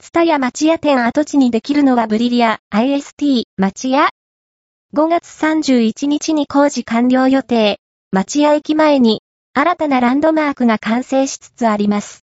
ツタヤ町屋店跡地にできるのはブリリア IST 町屋 ?5 月31日に工事完了予定。町屋駅前に新たなランドマークが完成しつつあります。